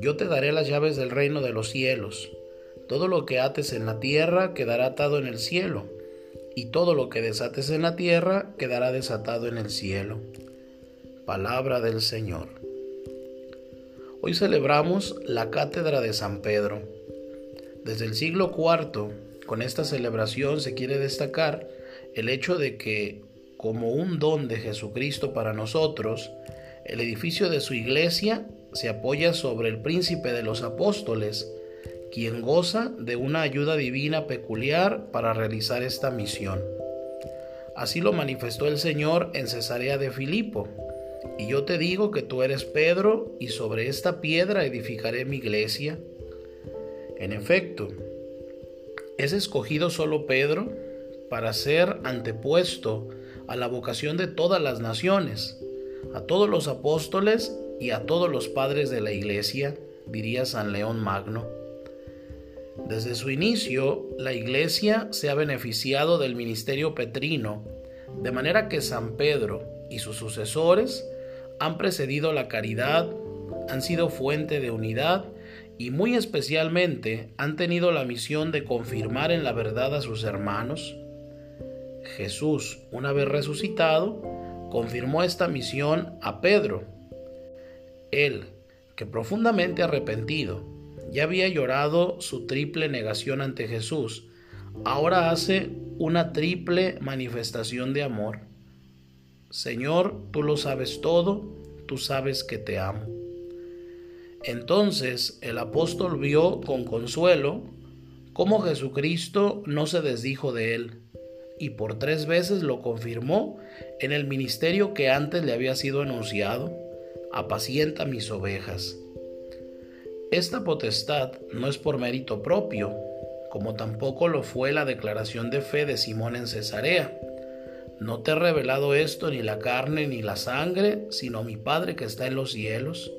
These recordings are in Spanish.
Yo te daré las llaves del reino de los cielos. Todo lo que ates en la tierra quedará atado en el cielo, y todo lo que desates en la tierra quedará desatado en el cielo. Palabra del Señor. Hoy celebramos la Cátedra de San Pedro. Desde el siglo IV, con esta celebración se quiere destacar el hecho de que, como un don de Jesucristo para nosotros, el edificio de su iglesia se apoya sobre el príncipe de los apóstoles, quien goza de una ayuda divina peculiar para realizar esta misión. Así lo manifestó el Señor en Cesarea de Filipo. Y yo te digo que tú eres Pedro, y sobre esta piedra edificaré mi iglesia. En efecto, ¿es escogido solo Pedro para ser antepuesto a la vocación de todas las naciones, a todos los apóstoles y a todos los padres de la iglesia, diría San León Magno. Desde su inicio, la iglesia se ha beneficiado del ministerio petrino, de manera que San Pedro y sus sucesores han precedido la caridad, han sido fuente de unidad y muy especialmente han tenido la misión de confirmar en la verdad a sus hermanos. Jesús, una vez resucitado, confirmó esta misión a Pedro. Él, que profundamente arrepentido, ya había llorado su triple negación ante Jesús, ahora hace una triple manifestación de amor. Señor, tú lo sabes todo, tú sabes que te amo. Entonces el apóstol vio con consuelo cómo Jesucristo no se desdijo de él, y por tres veces lo confirmó en el ministerio que antes le había sido anunciado, apacienta mis ovejas. Esta potestad no es por mérito propio, como tampoco lo fue la declaración de fe de Simón en Cesarea no te he revelado esto ni la carne ni la sangre, sino mi Padre que está en los cielos.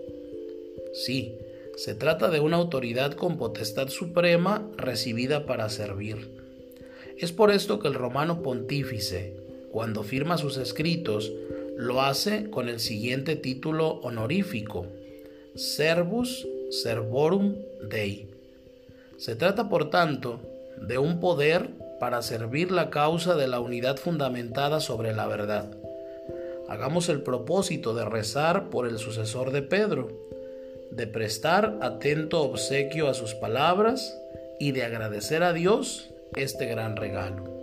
Sí, se trata de una autoridad con potestad suprema recibida para servir. Es por esto que el romano pontífice, cuando firma sus escritos, lo hace con el siguiente título honorífico, Servus Servorum Dei. Se trata, por tanto, de un poder para servir la causa de la unidad fundamentada sobre la verdad. Hagamos el propósito de rezar por el sucesor de Pedro, de prestar atento obsequio a sus palabras y de agradecer a Dios este gran regalo.